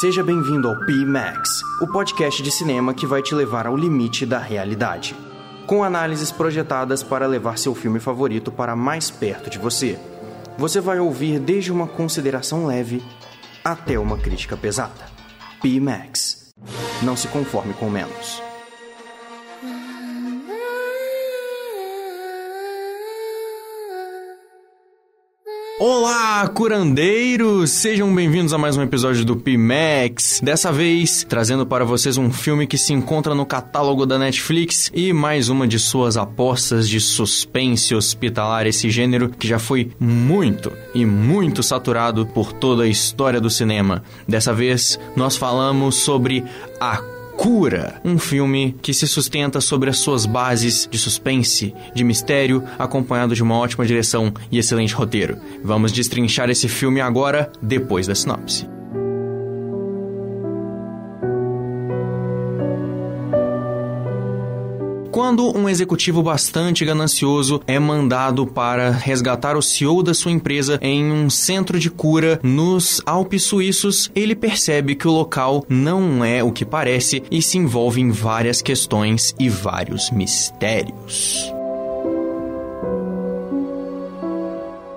Seja bem-vindo ao P-Max, o podcast de cinema que vai te levar ao limite da realidade. Com análises projetadas para levar seu filme favorito para mais perto de você. Você vai ouvir desde uma consideração leve até uma crítica pesada. P-Max. Não se conforme com menos. Olá, curandeiros! Sejam bem-vindos a mais um episódio do Pimax. Dessa vez, trazendo para vocês um filme que se encontra no catálogo da Netflix e mais uma de suas apostas de suspense hospitalar, esse gênero que já foi muito e muito saturado por toda a história do cinema. Dessa vez, nós falamos sobre a Cura, um filme que se sustenta sobre as suas bases de suspense, de mistério, acompanhado de uma ótima direção e excelente roteiro. Vamos destrinchar esse filme agora, depois da sinopse. Quando um executivo bastante ganancioso é mandado para resgatar o CEO da sua empresa em um centro de cura nos Alpes suíços, ele percebe que o local não é o que parece e se envolve em várias questões e vários mistérios.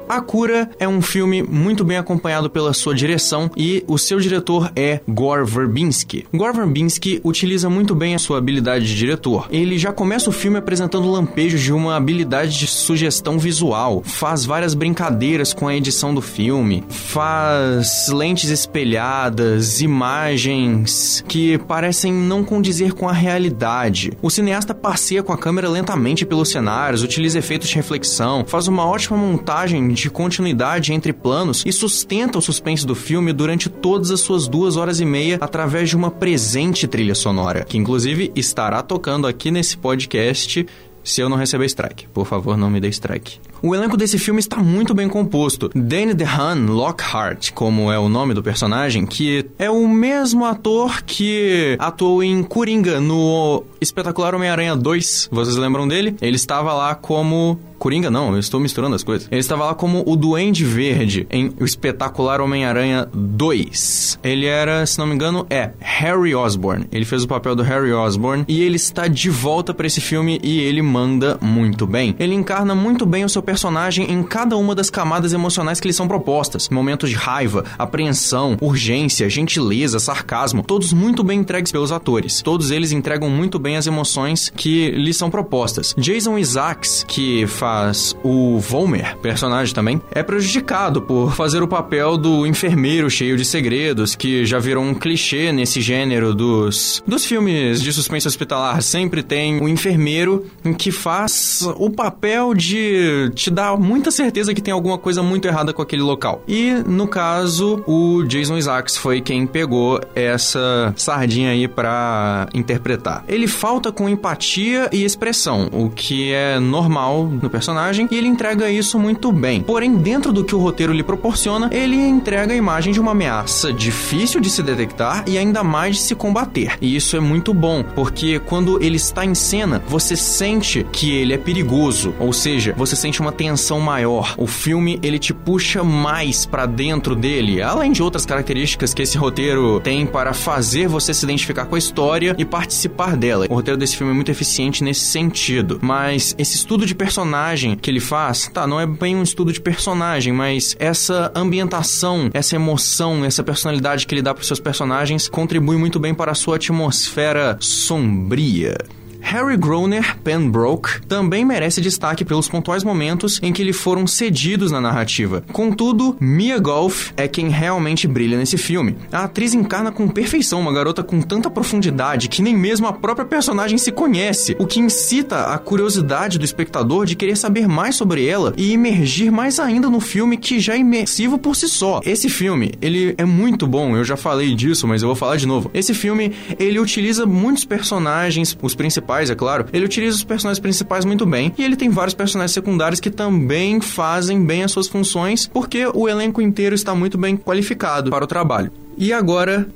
A Cura é um filme muito bem acompanhado pela sua direção e o seu diretor é Gore Verbinski. Gore Verbinski utiliza muito bem a sua habilidade de diretor. Ele já começa o filme apresentando lampejos de uma habilidade de sugestão visual, faz várias brincadeiras com a edição do filme, faz lentes espelhadas, imagens que parecem não condizer com a realidade. O cineasta passeia com a câmera lentamente pelos cenários, utiliza efeitos de reflexão, faz uma ótima montagem de continuidade entre planos e sustenta o suspense do filme durante todas as suas duas horas e meia através de uma presente trilha sonora, que inclusive estará tocando aqui nesse podcast se eu não receber strike. Por favor, não me dê strike. O elenco desse filme está muito bem composto. Danny DeHaan Lockhart, como é o nome do personagem, que é o mesmo ator que atuou em Coringa no Espetacular Homem-Aranha 2. Vocês lembram dele? Ele estava lá como Coringa não, eu estou misturando as coisas. Ele estava lá como o Duende Verde em O Espetacular Homem-Aranha 2. Ele era, se não me engano, é Harry Osborn. Ele fez o papel do Harry Osborn e ele está de volta para esse filme e ele manda muito bem. Ele encarna muito bem o seu personagem em cada uma das camadas emocionais que lhe são propostas. Momentos de raiva, apreensão, urgência, gentileza, sarcasmo, todos muito bem entregues pelos atores. Todos eles entregam muito bem as emoções que lhe são propostas. Jason Isaacs, que faz faz o Volmer, personagem também, é prejudicado por fazer o papel do enfermeiro cheio de segredos, que já virou um clichê nesse gênero dos, dos filmes de suspense hospitalar. Sempre tem o enfermeiro que faz o papel de te dar muita certeza que tem alguma coisa muito errada com aquele local. E, no caso, o Jason Isaacs foi quem pegou essa sardinha aí para interpretar. Ele falta com empatia e expressão, o que é normal no personagem e ele entrega isso muito bem. Porém, dentro do que o roteiro lhe proporciona, ele entrega a imagem de uma ameaça difícil de se detectar e ainda mais de se combater. E isso é muito bom, porque quando ele está em cena, você sente que ele é perigoso, ou seja, você sente uma tensão maior. O filme ele te puxa mais para dentro dele, além de outras características que esse roteiro tem para fazer você se identificar com a história e participar dela. O roteiro desse filme é muito eficiente nesse sentido, mas esse estudo de personagem que ele faz, tá, não é bem um estudo de personagem, mas essa ambientação, essa emoção, essa personalidade que ele dá para seus personagens contribui muito bem para a sua atmosfera sombria. Harry Groner Pembroke também merece destaque pelos pontuais momentos em que lhe foram cedidos na narrativa. Contudo, Mia Goth é quem realmente brilha nesse filme. A atriz encarna com perfeição uma garota com tanta profundidade que nem mesmo a própria personagem se conhece, o que incita a curiosidade do espectador de querer saber mais sobre ela e imergir mais ainda no filme que já é imersivo por si só. Esse filme, ele é muito bom, eu já falei disso, mas eu vou falar de novo. Esse filme, ele utiliza muitos personagens, os principais principais, é claro, ele utiliza os personagens principais muito bem e ele tem vários personagens secundários que também fazem bem as suas funções porque o elenco inteiro está muito bem qualificado para o trabalho. E agora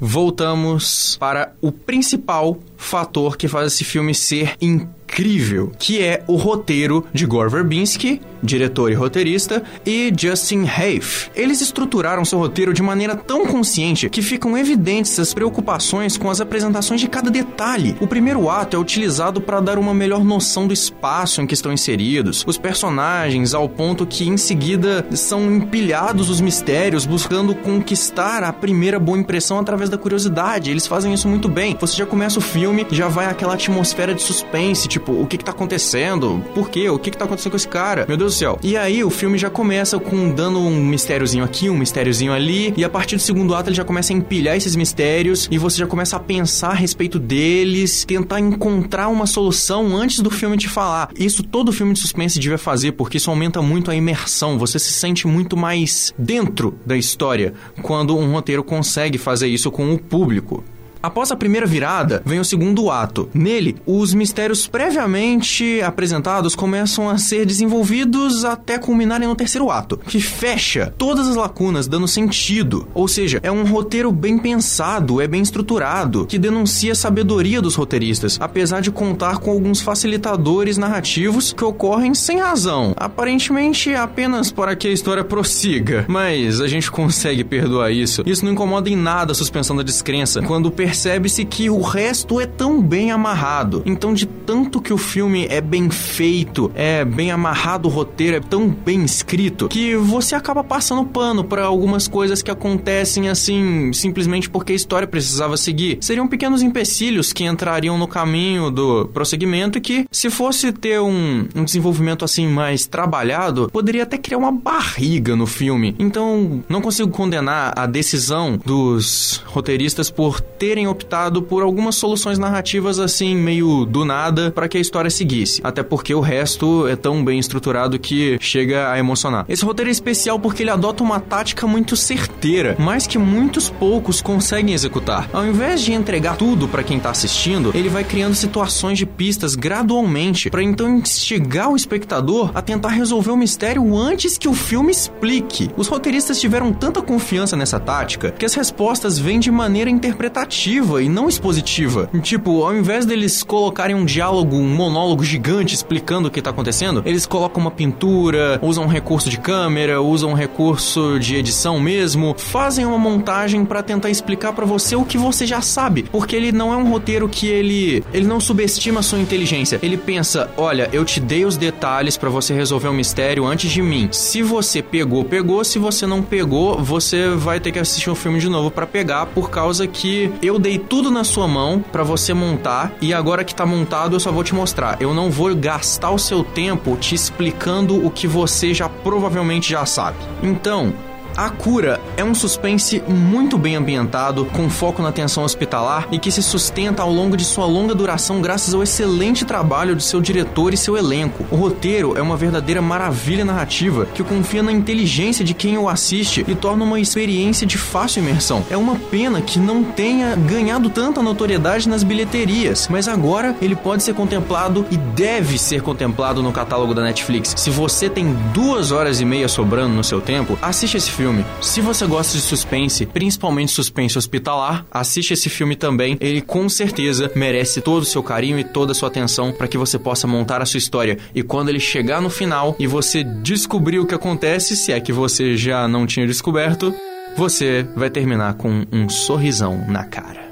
voltamos para o principal fator que faz esse filme ser incrível incrível, que é o roteiro de Gore Verbinski, diretor e roteirista, e Justin Hafe. Eles estruturaram seu roteiro de maneira tão consciente que ficam evidentes as preocupações com as apresentações de cada detalhe. O primeiro ato é utilizado para dar uma melhor noção do espaço em que estão inseridos, os personagens, ao ponto que em seguida são empilhados os mistérios, buscando conquistar a primeira boa impressão através da curiosidade. Eles fazem isso muito bem. Você já começa o filme, já vai aquela atmosfera de suspense, tipo, o que que tá acontecendo? Por quê? O que que tá acontecendo com esse cara? Meu Deus do céu. E aí o filme já começa com dando um mistériozinho aqui, um mistériozinho ali, e a partir do segundo ato ele já começa a empilhar esses mistérios e você já começa a pensar a respeito deles, tentar encontrar uma solução antes do filme te falar. Isso todo filme de suspense devia fazer, porque isso aumenta muito a imersão. Você se sente muito mais dentro da história quando um roteiro consegue fazer isso com o público. Após a primeira virada, vem o segundo ato. Nele, os mistérios previamente apresentados começam a ser desenvolvidos até culminarem no terceiro ato, que fecha todas as lacunas, dando sentido. Ou seja, é um roteiro bem pensado, é bem estruturado, que denuncia a sabedoria dos roteiristas, apesar de contar com alguns facilitadores narrativos que ocorrem sem razão, aparentemente apenas para que a história prossiga. Mas a gente consegue perdoar isso. Isso não incomoda em nada a suspensão da descrença quando percebe-se que o resto é tão bem amarrado. Então, de tanto que o filme é bem feito, é bem amarrado o roteiro, é tão bem escrito, que você acaba passando pano para algumas coisas que acontecem assim, simplesmente porque a história precisava seguir. Seriam pequenos empecilhos que entrariam no caminho do prosseguimento e que, se fosse ter um, um desenvolvimento assim mais trabalhado, poderia até criar uma barriga no filme. Então, não consigo condenar a decisão dos roteiristas por terem terem optado por algumas soluções narrativas assim, meio do nada, para que a história seguisse. Até porque o resto é tão bem estruturado que chega a emocionar. Esse roteiro é especial porque ele adota uma tática muito certeira, mas que muitos poucos conseguem executar. Ao invés de entregar tudo para quem tá assistindo, ele vai criando situações de pistas gradualmente, para então instigar o espectador a tentar resolver o mistério antes que o filme explique. Os roteiristas tiveram tanta confiança nessa tática que as respostas vêm de maneira interpretativa narrativa e não expositiva. Tipo, ao invés deles colocarem um diálogo, um monólogo gigante explicando o que tá acontecendo, eles colocam uma pintura, usam um recurso de câmera, usam um recurso de edição mesmo, fazem uma montagem para tentar explicar para você o que você já sabe, porque ele não é um roteiro que ele ele não subestima a sua inteligência. Ele pensa, olha, eu te dei os detalhes para você resolver o um mistério antes de mim. Se você pegou, pegou. Se você não pegou, você vai ter que assistir o um filme de novo para pegar, por causa que eu dei tudo na sua mão para você montar e agora que tá montado eu só vou te mostrar. Eu não vou gastar o seu tempo te explicando o que você já provavelmente já sabe. Então, a Cura é um suspense muito bem ambientado, com foco na tensão hospitalar e que se sustenta ao longo de sua longa duração graças ao excelente trabalho de seu diretor e seu elenco. O roteiro é uma verdadeira maravilha narrativa que confia na inteligência de quem o assiste e torna uma experiência de fácil imersão. É uma pena que não tenha ganhado tanta notoriedade nas bilheterias, mas agora ele pode ser contemplado e deve ser contemplado no catálogo da Netflix. Se você tem duas horas e meia sobrando no seu tempo, assiste esse filme filme. Se você gosta de suspense, principalmente suspense hospitalar, assiste esse filme também. Ele com certeza merece todo o seu carinho e toda a sua atenção para que você possa montar a sua história. E quando ele chegar no final e você descobrir o que acontece, se é que você já não tinha descoberto, você vai terminar com um sorrisão na cara.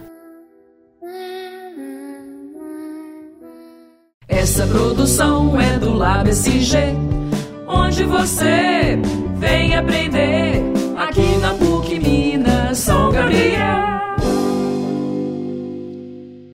Essa produção é do Lab SG, onde você vem aprender.